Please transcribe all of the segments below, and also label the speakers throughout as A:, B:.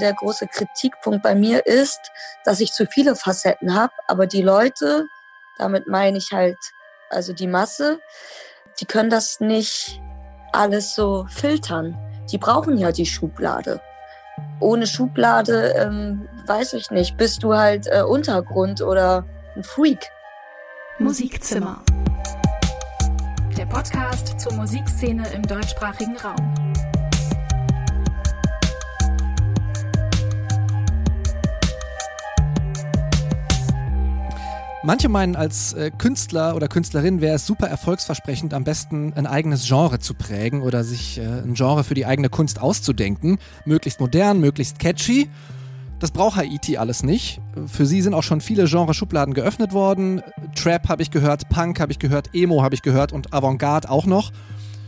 A: Der große Kritikpunkt bei mir ist, dass ich zu viele Facetten habe, aber die Leute, damit meine ich halt also die Masse, die können das nicht alles so filtern. Die brauchen ja die Schublade. Ohne Schublade, ähm, weiß ich nicht, bist du halt äh, Untergrund oder ein Freak.
B: Musikzimmer. Der Podcast zur Musikszene im deutschsprachigen Raum.
C: Manche meinen, als äh, Künstler oder Künstlerin wäre es super erfolgsversprechend, am besten ein eigenes Genre zu prägen oder sich äh, ein Genre für die eigene Kunst auszudenken. Möglichst modern, möglichst catchy. Das braucht Haiti alles nicht. Für sie sind auch schon viele Genre-Schubladen geöffnet worden. Trap habe ich gehört, Punk habe ich gehört, Emo habe ich gehört und Avantgarde auch noch.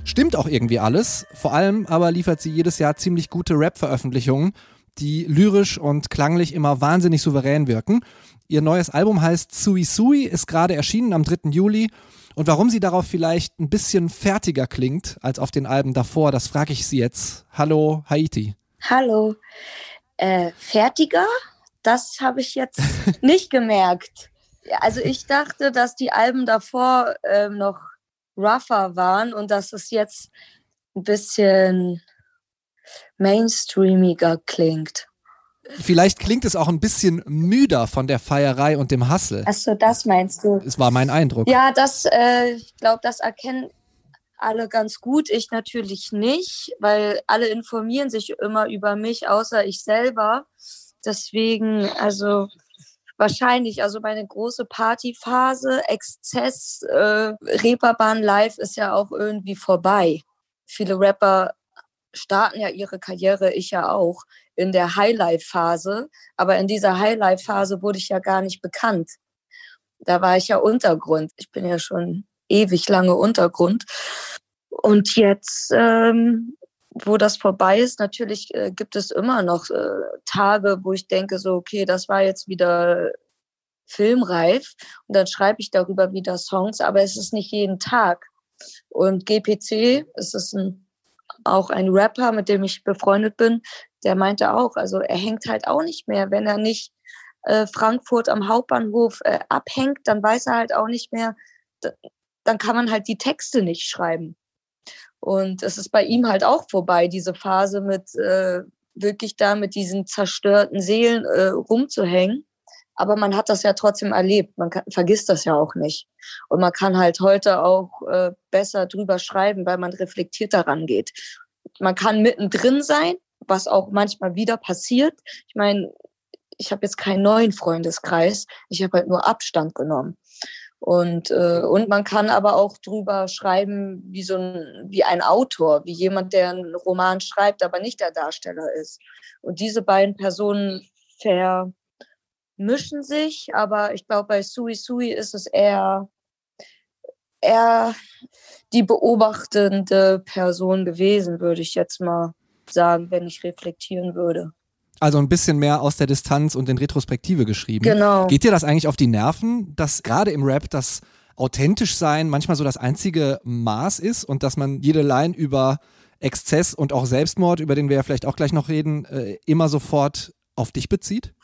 C: Stimmt auch irgendwie alles. Vor allem aber liefert sie jedes Jahr ziemlich gute Rap-Veröffentlichungen, die lyrisch und klanglich immer wahnsinnig souverän wirken. Ihr neues Album heißt Sui Sui, ist gerade erschienen am 3. Juli. Und warum sie darauf vielleicht ein bisschen fertiger klingt als auf den Alben davor, das frage ich sie jetzt. Hallo, Haiti.
A: Hallo. Äh, fertiger? Das habe ich jetzt nicht gemerkt. Also ich dachte, dass die Alben davor ähm, noch rougher waren und dass es jetzt ein bisschen mainstreamiger klingt.
C: Vielleicht klingt es auch ein bisschen müder von der Feierei und dem Hassel.
A: Achso, das meinst du?
C: Es war mein Eindruck.
A: Ja, das, äh, ich glaube, das erkennen alle ganz gut. Ich natürlich nicht, weil alle informieren sich immer über mich, außer ich selber. Deswegen, also wahrscheinlich, also meine große Partyphase, Exzess, äh, Reeperbahn Live ist ja auch irgendwie vorbei. Viele Rapper starten ja ihre Karriere, ich ja auch, in der Highlife-Phase. Aber in dieser Highlife-Phase wurde ich ja gar nicht bekannt. Da war ich ja Untergrund. Ich bin ja schon ewig lange Untergrund. Und jetzt, ähm, wo das vorbei ist, natürlich äh, gibt es immer noch äh, Tage, wo ich denke, so, okay, das war jetzt wieder filmreif. Und dann schreibe ich darüber wieder Songs, aber es ist nicht jeden Tag. Und GPC, es ist ein auch ein Rapper, mit dem ich befreundet bin, der meinte auch, also er hängt halt auch nicht mehr, wenn er nicht äh, Frankfurt am Hauptbahnhof äh, abhängt, dann weiß er halt auch nicht mehr, dann kann man halt die Texte nicht schreiben. Und es ist bei ihm halt auch vorbei, diese Phase mit äh, wirklich da mit diesen zerstörten Seelen äh, rumzuhängen. Aber man hat das ja trotzdem erlebt. Man kann, vergisst das ja auch nicht. Und man kann halt heute auch äh, besser drüber schreiben, weil man reflektiert daran geht. Man kann mittendrin sein, was auch manchmal wieder passiert. Ich meine, ich habe jetzt keinen neuen Freundeskreis. Ich habe halt nur Abstand genommen. Und, äh, und man kann aber auch drüber schreiben, wie so ein, wie ein Autor, wie jemand, der einen Roman schreibt, aber nicht der Darsteller ist. Und diese beiden Personen ver, mischen sich, aber ich glaube, bei Sui Sui ist es eher, eher die beobachtende Person gewesen, würde ich jetzt mal sagen, wenn ich reflektieren würde.
C: Also ein bisschen mehr aus der Distanz und in Retrospektive geschrieben.
A: Genau.
C: Geht dir das eigentlich auf die Nerven, dass gerade im Rap das authentisch sein manchmal so das einzige Maß ist und dass man jede Line über Exzess und auch Selbstmord, über den wir ja vielleicht auch gleich noch reden, äh, immer sofort auf dich bezieht?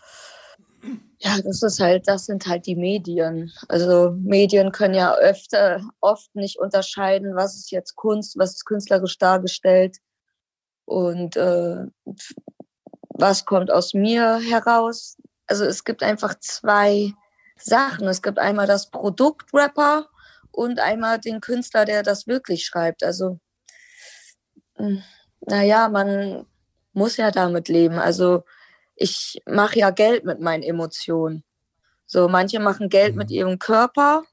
A: Ja, das ist halt, das sind halt die Medien. Also Medien können ja öfter, oft nicht unterscheiden, was ist jetzt Kunst, was ist künstlerisch dargestellt und äh, was kommt aus mir heraus. Also es gibt einfach zwei Sachen. Es gibt einmal das Produkt Rapper und einmal den Künstler, der das wirklich schreibt. Also, hm, naja, man muss ja damit leben. Also ich mache ja Geld mit meinen Emotionen. So, manche machen Geld mit mhm. ihrem Körper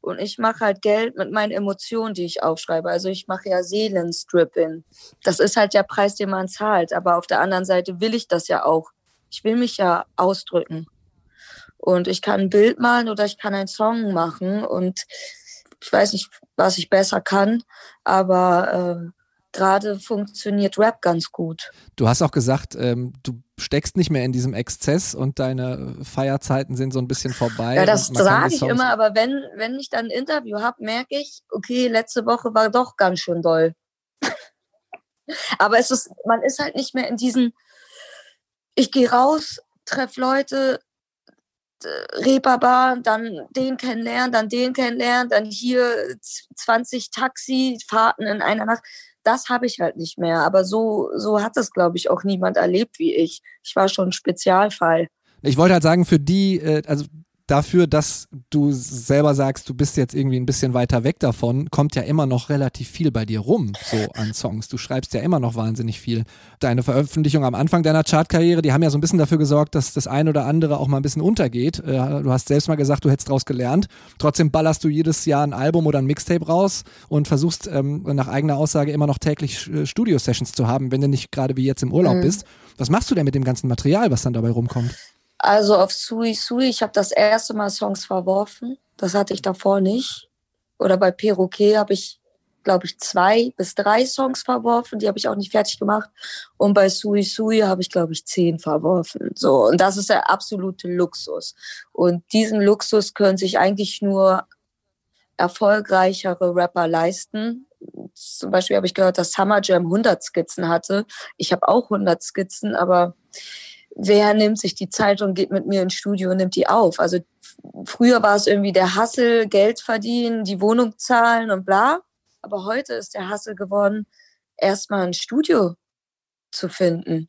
A: und ich mache halt Geld mit meinen Emotionen, die ich aufschreibe. Also ich mache ja Seelenstripping. Das ist halt der Preis, den man zahlt. Aber auf der anderen Seite will ich das ja auch. Ich will mich ja ausdrücken. Und ich kann ein Bild malen oder ich kann einen Song machen. Und ich weiß nicht, was ich besser kann, aber äh, gerade funktioniert Rap ganz gut.
C: Du hast auch gesagt, ähm, du steckst nicht mehr in diesem Exzess und deine Feierzeiten sind so ein bisschen vorbei.
A: Ja, das sage ich immer, aber wenn, wenn ich dann ein Interview habe, merke ich, okay, letzte Woche war doch ganz schön doll. aber es ist, man ist halt nicht mehr in diesen, ich gehe raus, treffe Leute, Reeperbahn, dann den kennenlernen, dann den kennenlernen, dann hier 20 Taxifahrten in einer Nacht. Das habe ich halt nicht mehr. Aber so, so hat das, glaube ich, auch niemand erlebt wie ich. Ich war schon ein Spezialfall.
C: Ich wollte halt sagen, für die, äh, also dafür, dass du selber sagst, du bist jetzt irgendwie ein bisschen weiter weg davon, kommt ja immer noch relativ viel bei dir rum, so an Songs. Du schreibst ja immer noch wahnsinnig viel. Deine Veröffentlichung am Anfang deiner Chartkarriere, die haben ja so ein bisschen dafür gesorgt, dass das ein oder andere auch mal ein bisschen untergeht. Äh, du hast selbst mal gesagt, du hättest daraus gelernt. Trotzdem ballerst du jedes Jahr ein Album oder ein Mixtape raus und versuchst ähm, nach eigener Aussage immer noch täglich äh, Studio-Sessions zu haben, wenn du nicht gerade wie jetzt im Urlaub mhm. bist. Was machst du denn mit dem ganzen Material, was dann dabei rumkommt?
A: Also auf Sui Sui, ich habe das erste Mal Songs verworfen. Das hatte ich davor nicht. Oder bei Perroquet habe ich, glaube ich, zwei bis drei Songs verworfen. Die habe ich auch nicht fertig gemacht. Und bei Sui Sui habe ich, glaube ich, zehn verworfen. So, und das ist der absolute Luxus. Und diesen Luxus können sich eigentlich nur erfolgreichere Rapper leisten. Zum Beispiel habe ich gehört, dass Summer Jam 100 Skizzen hatte. Ich habe auch 100 Skizzen, aber wer nimmt sich die Zeit und geht mit mir ins Studio und nimmt die auf? Also früher war es irgendwie der Hassel, Geld verdienen, die Wohnung zahlen und bla. Aber heute ist der Hassel geworden, erstmal ein Studio zu finden.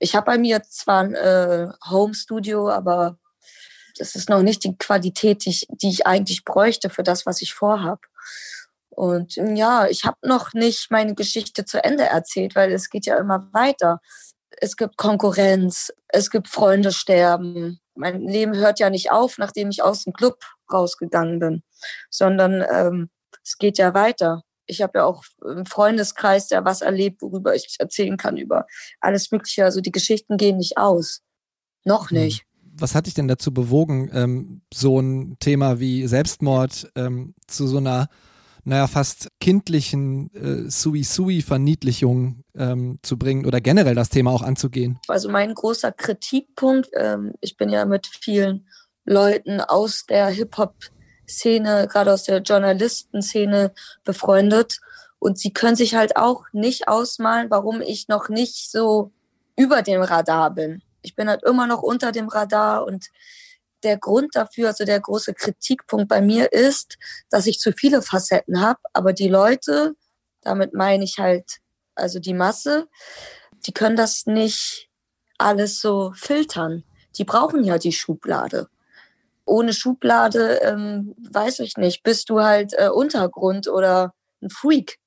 A: Ich habe bei mir zwar ein äh, Home-Studio, aber das ist noch nicht die Qualität, die ich, die ich eigentlich bräuchte für das, was ich vorhab. Und ja, ich habe noch nicht meine Geschichte zu Ende erzählt, weil es geht ja immer weiter es gibt Konkurrenz, es gibt Freunde sterben. Mein Leben hört ja nicht auf, nachdem ich aus dem Club rausgegangen bin, sondern ähm, es geht ja weiter. Ich habe ja auch im Freundeskreis, der was erlebt, worüber ich erzählen kann, über alles Mögliche. Also die Geschichten gehen nicht aus. Noch hm. nicht.
C: Was hat dich denn dazu bewogen, ähm, so ein Thema wie Selbstmord ähm, zu so einer naja, fast kindlichen äh, Sui-Sui-Verniedlichung ähm, zu bringen oder generell das Thema auch anzugehen?
A: Also mein großer Kritikpunkt, ähm, ich bin ja mit vielen Leuten aus der Hip-Hop-Szene, gerade aus der Journalistenszene befreundet und sie können sich halt auch nicht ausmalen, warum ich noch nicht so über dem Radar bin. Ich bin halt immer noch unter dem Radar und der Grund dafür, also der große Kritikpunkt bei mir ist, dass ich zu viele Facetten habe, aber die Leute, damit meine ich halt, also die Masse, die können das nicht alles so filtern. Die brauchen ja die Schublade. Ohne Schublade, ähm, weiß ich nicht, bist du halt äh, Untergrund oder ein Freak.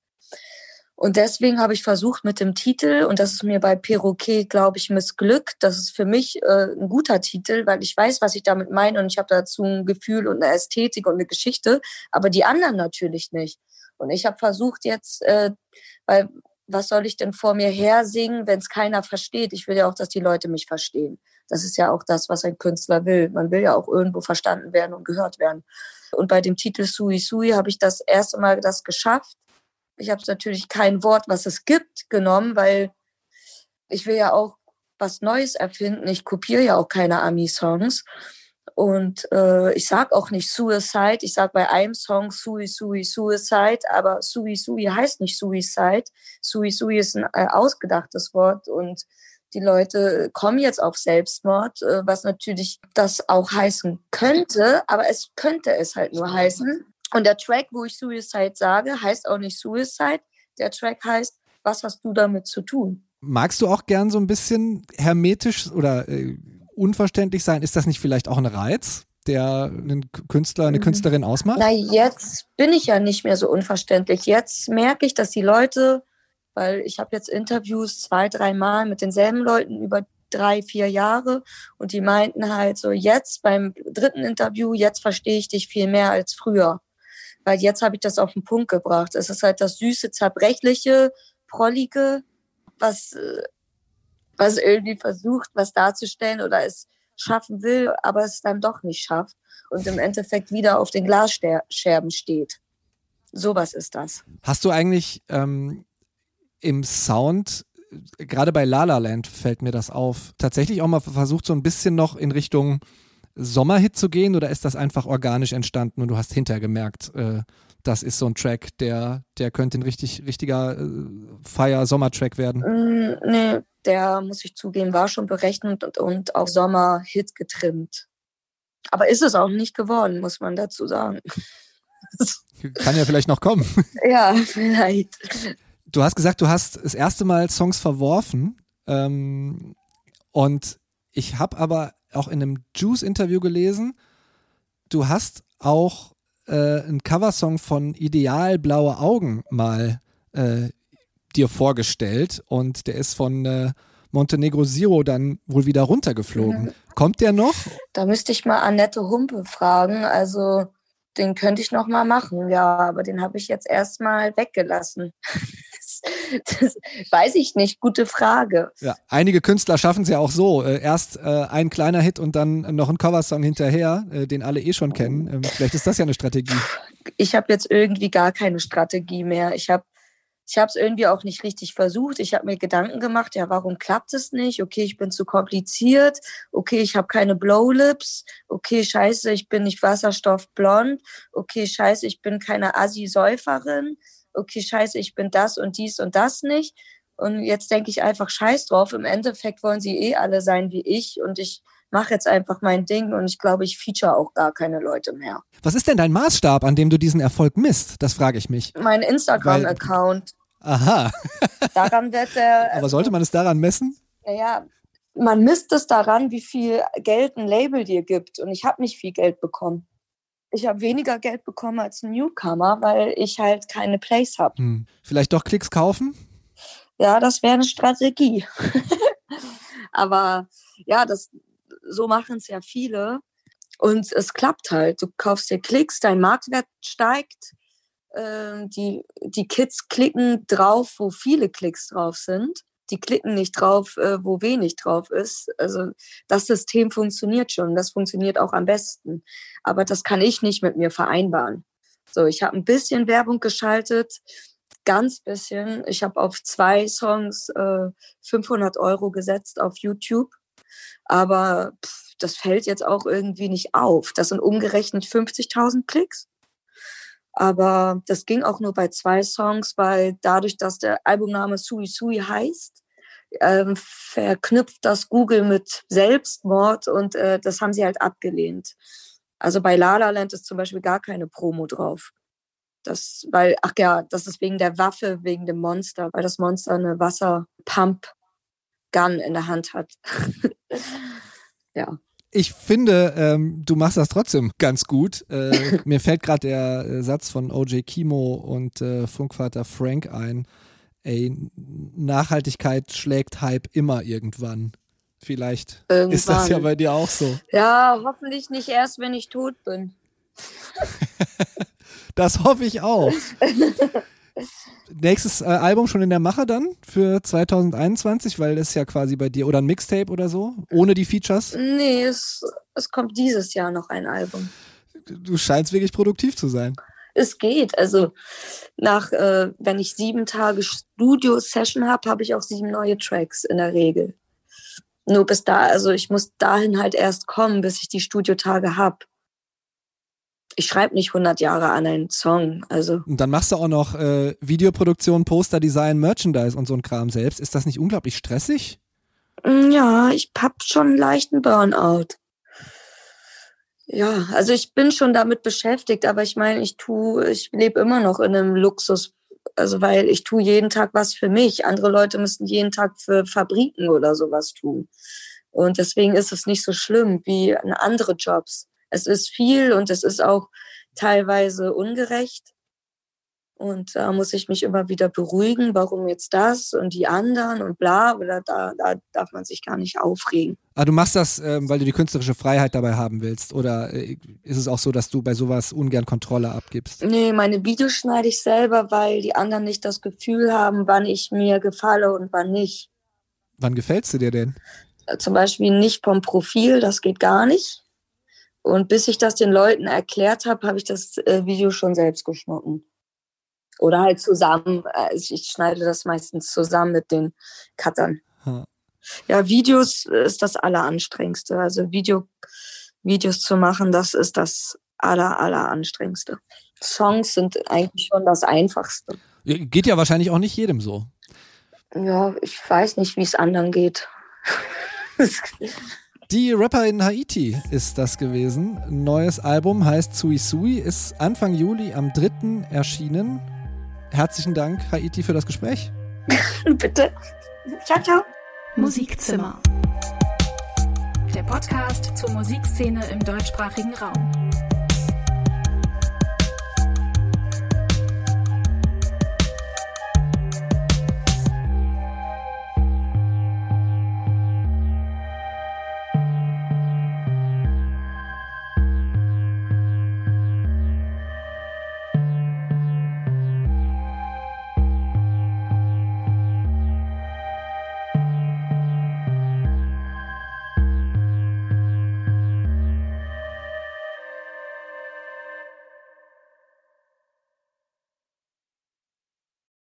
A: Und deswegen habe ich versucht mit dem Titel, und das ist mir bei Perroquet, glaube ich, missglückt. Das ist für mich äh, ein guter Titel, weil ich weiß, was ich damit meine und ich habe dazu ein Gefühl und eine Ästhetik und eine Geschichte, aber die anderen natürlich nicht. Und ich habe versucht jetzt, äh, weil was soll ich denn vor mir her singen, wenn es keiner versteht? Ich will ja auch, dass die Leute mich verstehen. Das ist ja auch das, was ein Künstler will. Man will ja auch irgendwo verstanden werden und gehört werden. Und bei dem Titel Sui Sui habe ich das erste Mal das geschafft ich habe natürlich kein Wort, was es gibt, genommen, weil ich will ja auch was Neues erfinden. Ich kopiere ja auch keine Ami-Songs. Und äh, ich sag auch nicht Suicide. Ich sag bei einem Song Sui Sui Suicide, aber Sui Sui heißt nicht Suicide. Sui Sui ist ein äh, ausgedachtes Wort und die Leute kommen jetzt auf Selbstmord, äh, was natürlich das auch heißen könnte, aber es könnte es halt nur heißen. Und der Track, wo ich Suicide sage, heißt auch nicht Suicide. Der Track heißt, was hast du damit zu tun?
C: Magst du auch gern so ein bisschen hermetisch oder äh, unverständlich sein? Ist das nicht vielleicht auch ein Reiz, der einen Künstler, eine mhm. Künstlerin ausmacht?
A: Na, jetzt bin ich ja nicht mehr so unverständlich. Jetzt merke ich, dass die Leute, weil ich habe jetzt Interviews zwei, dreimal mit denselben Leuten über drei, vier Jahre und die meinten halt so, jetzt beim dritten Interview, jetzt verstehe ich dich viel mehr als früher weil jetzt habe ich das auf den Punkt gebracht. Es ist halt das süße, zerbrechliche, prollige, was, äh, was irgendwie versucht, was darzustellen oder es schaffen will, aber es dann doch nicht schafft und im Endeffekt wieder auf den Glasscherben steht. Sowas ist das.
C: Hast du eigentlich ähm, im Sound, gerade bei La La Land fällt mir das auf, tatsächlich auch mal versucht, so ein bisschen noch in Richtung Sommerhit zu gehen oder ist das einfach organisch entstanden und du hast hinterher gemerkt, äh, das ist so ein Track, der, der könnte ein richtig, richtiger äh, Fire-Sommer-Track werden?
A: Mm, nee, der, muss ich zugeben, war schon berechnet und, und auf Sommer-Hit getrimmt. Aber ist es auch nicht geworden, muss man dazu sagen.
C: Kann ja vielleicht noch kommen.
A: Ja, vielleicht.
C: Du hast gesagt, du hast das erste Mal Songs verworfen. Ähm, und ich habe aber auch in einem Juice-Interview gelesen, du hast auch äh, einen Coversong von Ideal Blaue Augen mal äh, dir vorgestellt und der ist von äh, Montenegro Zero dann wohl wieder runtergeflogen. Mhm. Kommt der noch?
A: Da müsste ich mal Annette Humpe fragen. Also den könnte ich noch mal machen, ja, aber den habe ich jetzt erstmal weggelassen. Das, weiß ich nicht, gute Frage.
C: Ja, einige Künstler schaffen es ja auch so. Äh, erst äh, ein kleiner Hit und dann noch ein Coversong hinterher, äh, den alle eh schon kennen. Ähm, vielleicht ist das ja eine Strategie.
A: Ich habe jetzt irgendwie gar keine Strategie mehr. Ich habe ich habe es irgendwie auch nicht richtig versucht. Ich habe mir Gedanken gemacht, ja, warum klappt es nicht? Okay, ich bin zu kompliziert. Okay, ich habe keine Blowlips. Okay, scheiße, ich bin nicht wasserstoffblond. Okay, scheiße, ich bin keine Assi-Säuferin. Okay, scheiße, ich bin das und dies und das nicht. Und jetzt denke ich einfach scheiß drauf. Im Endeffekt wollen sie eh alle sein wie ich und ich mache jetzt einfach mein Ding und ich glaube, ich feature auch gar keine Leute mehr.
C: Was ist denn dein Maßstab, an dem du diesen Erfolg misst? Das frage ich mich.
A: Mein Instagram-Account.
C: Aha.
A: daran wird der.
C: Aber sollte man es daran messen?
A: Naja, man misst es daran, wie viel Geld ein Label dir gibt. Und ich habe nicht viel Geld bekommen. Ich habe weniger Geld bekommen als ein Newcomer, weil ich halt keine Place habe. Hm.
C: Vielleicht doch Klicks kaufen?
A: Ja, das wäre eine Strategie. Aber ja, das, so machen es ja viele. Und es klappt halt. Du kaufst dir Klicks, dein Marktwert steigt äh, die, die Kids klicken drauf, wo viele Klicks drauf sind. Die klicken nicht drauf, äh, wo wenig drauf ist. Also das System funktioniert schon. Das funktioniert auch am besten. Aber das kann ich nicht mit mir vereinbaren. So, ich habe ein bisschen Werbung geschaltet, ganz bisschen. Ich habe auf zwei Songs äh, 500 Euro gesetzt auf YouTube. Aber pff, das fällt jetzt auch irgendwie nicht auf. Das sind umgerechnet 50.000 Klicks. Aber das ging auch nur bei zwei Songs, weil dadurch, dass der Albumname Sui Sui heißt, ähm, verknüpft das Google mit Selbstmord und äh, das haben sie halt abgelehnt. Also bei La La Land ist zum Beispiel gar keine Promo drauf. Das, weil, ach ja, das ist wegen der Waffe, wegen dem Monster, weil das Monster eine Wasserpump-Gun in der Hand hat. ja
C: ich finde, ähm, du machst das trotzdem ganz gut. Äh, mir fällt gerade der äh, Satz von OJ Kimo und äh, Funkvater Frank ein. Ey, Nachhaltigkeit schlägt Hype immer irgendwann. Vielleicht irgendwann. ist das ja bei dir auch so.
A: Ja, hoffentlich nicht erst, wenn ich tot bin.
C: das hoffe ich auch. Nächstes äh, Album schon in der Mache dann für 2021, weil das ja quasi bei dir oder ein Mixtape oder so, ohne die Features?
A: Nee, es, es kommt dieses Jahr noch ein Album.
C: Du scheinst wirklich produktiv zu sein.
A: Es geht. Also nach, äh, wenn ich sieben Tage Studio-Session habe, habe ich auch sieben neue Tracks in der Regel. Nur bis da, also ich muss dahin halt erst kommen, bis ich die Studiotage habe ich schreibe nicht 100 Jahre an einen Song. Also.
C: Und dann machst du auch noch äh, Videoproduktion, Posterdesign, Merchandise und so ein Kram selbst. Ist das nicht unglaublich stressig?
A: Mm, ja, ich hab schon einen leichten Burnout. Ja, also ich bin schon damit beschäftigt, aber ich meine, ich tue, ich lebe immer noch in einem Luxus, also weil ich tue jeden Tag was für mich. Andere Leute müssen jeden Tag für Fabriken oder sowas tun. Und deswegen ist es nicht so schlimm wie andere Jobs es ist viel und es ist auch teilweise ungerecht. Und da muss ich mich immer wieder beruhigen, warum jetzt das und die anderen und bla, oder da, da darf man sich gar nicht aufregen.
C: Ah, du machst das, ähm, weil du die künstlerische Freiheit dabei haben willst? Oder äh, ist es auch so, dass du bei sowas ungern Kontrolle abgibst?
A: Nee, meine Videos schneide ich selber, weil die anderen nicht das Gefühl haben, wann ich mir gefalle und wann nicht.
C: Wann gefällst du dir denn?
A: Zum Beispiel nicht vom Profil, das geht gar nicht. Und bis ich das den Leuten erklärt habe, habe ich das äh, Video schon selbst geschnitten. Oder halt zusammen. Äh, ich schneide das meistens zusammen mit den Cuttern. Hm. Ja, Videos ist das Alleranstrengendste. Also Video, Videos zu machen, das ist das Aller, Alleranstrengendste. Songs sind eigentlich schon das Einfachste.
C: Geht ja wahrscheinlich auch nicht jedem so.
A: Ja, ich weiß nicht, wie es anderen geht.
C: Die Rapper in Haiti ist das gewesen. Neues Album heißt Sui Sui, ist Anfang Juli am 3. erschienen. Herzlichen Dank, Haiti, für das Gespräch.
A: Bitte. Ciao, ciao.
B: Musikzimmer. Der Podcast zur Musikszene im deutschsprachigen Raum.